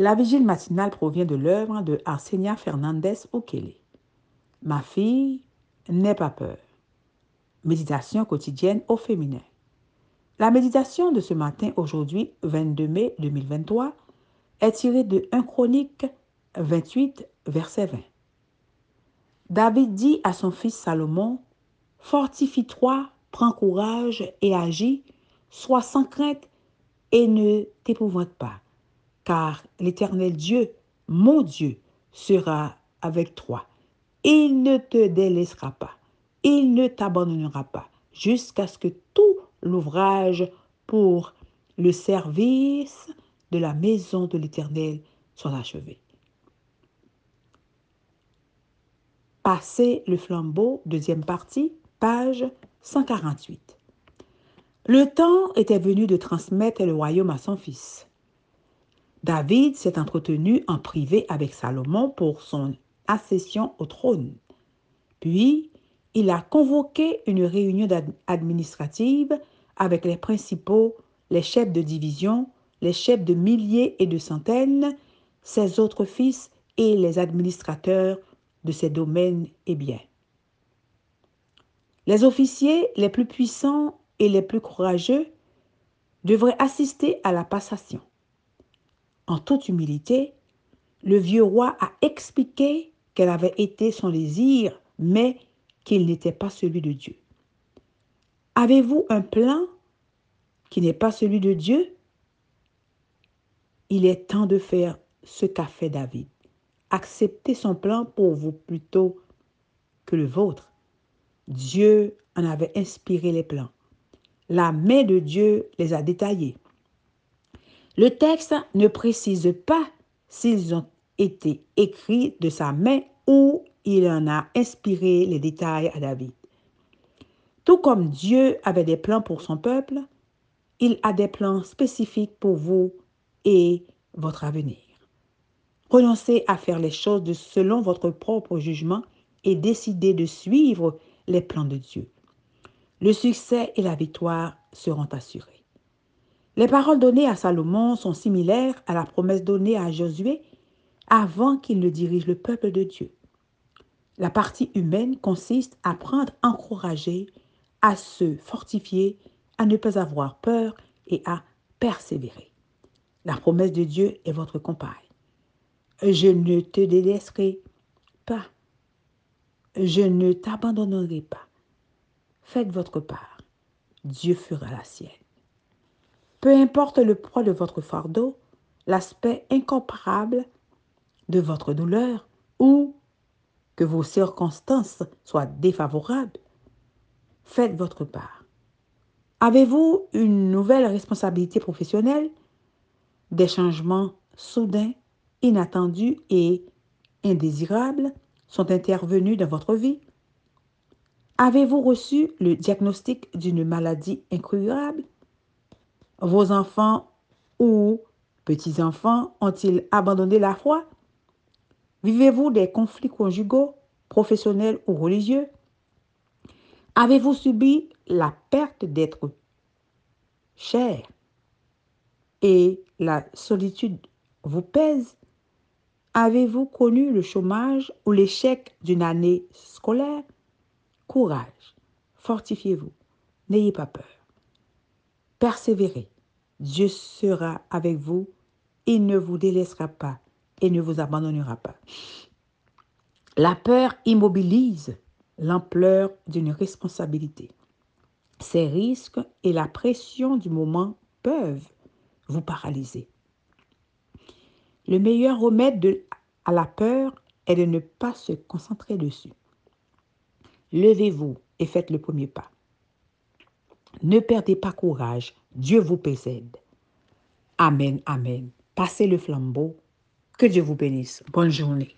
La vigile matinale provient de l'œuvre de Arsenia Fernandez Okele. Ma fille, n'aie pas peur. Méditation quotidienne au féminin. La méditation de ce matin, aujourd'hui, 22 mai 2023, est tirée de 1 Chronique 28, verset 20. David dit à son fils Salomon, Fortifie-toi, prends courage et agis, sois sans crainte et ne t'épouvante pas, car l'Éternel Dieu, mon Dieu, sera avec toi. Il ne te délaissera pas, il ne t'abandonnera pas, jusqu'à ce que tout l'ouvrage pour le service de la maison de l'Éternel soit achevé. Passez le flambeau, deuxième partie, page 148. Le temps était venu de transmettre le royaume à son fils. David s'est entretenu en privé avec Salomon pour son accession au trône. Puis, il a convoqué une réunion administrative avec les principaux, les chefs de division, les chefs de milliers et de centaines, ses autres fils et les administrateurs de ces domaines et biens. Les officiers les plus puissants et les plus courageux devraient assister à la passation. En toute humilité, le vieux roi a expliqué qu'elle avait été son désir, mais qu'il n'était pas celui de Dieu. Avez-vous un plan qui n'est pas celui de Dieu? Il est temps de faire ce qu'a fait David. Acceptez son plan pour vous plutôt que le vôtre. Dieu en avait inspiré les plans. La main de Dieu les a détaillés. Le texte ne précise pas s'ils ont été écrits de sa main ou il en a inspiré les détails à David. Tout comme Dieu avait des plans pour son peuple, il a des plans spécifiques pour vous et votre avenir. Renoncez à faire les choses selon votre propre jugement et décidez de suivre les plans de Dieu. Le succès et la victoire seront assurés. Les paroles données à Salomon sont similaires à la promesse donnée à Josué avant qu'il ne dirige le peuple de Dieu. La partie humaine consiste à prendre encourager, à se fortifier, à ne pas avoir peur et à persévérer. La promesse de Dieu est votre compagne. Je ne te délaisserai pas. Je ne t'abandonnerai pas. Faites votre part. Dieu fera la sienne. Peu importe le poids de votre fardeau, l'aspect incomparable de votre douleur ou que vos circonstances soient défavorables, faites votre part. Avez-vous une nouvelle responsabilité professionnelle, des changements soudains inattendus et indésirables sont intervenus dans votre vie? Avez-vous reçu le diagnostic d'une maladie incurable? Vos enfants ou petits-enfants ont-ils abandonné la foi? Vivez-vous des conflits conjugaux, professionnels ou religieux? Avez-vous subi la perte d'être cher et la solitude vous pèse? Avez-vous connu le chômage ou l'échec d'une année scolaire? Courage, fortifiez-vous, n'ayez pas peur. Persévérez, Dieu sera avec vous, il ne vous délaissera pas et ne vous abandonnera pas. La peur immobilise l'ampleur d'une responsabilité. Ces risques et la pression du moment peuvent vous paralyser. Le meilleur remède à la peur est de ne pas se concentrer dessus. Levez-vous et faites le premier pas. Ne perdez pas courage, Dieu vous précède. Amen, amen. Passez le flambeau. Que Dieu vous bénisse. Bonne journée.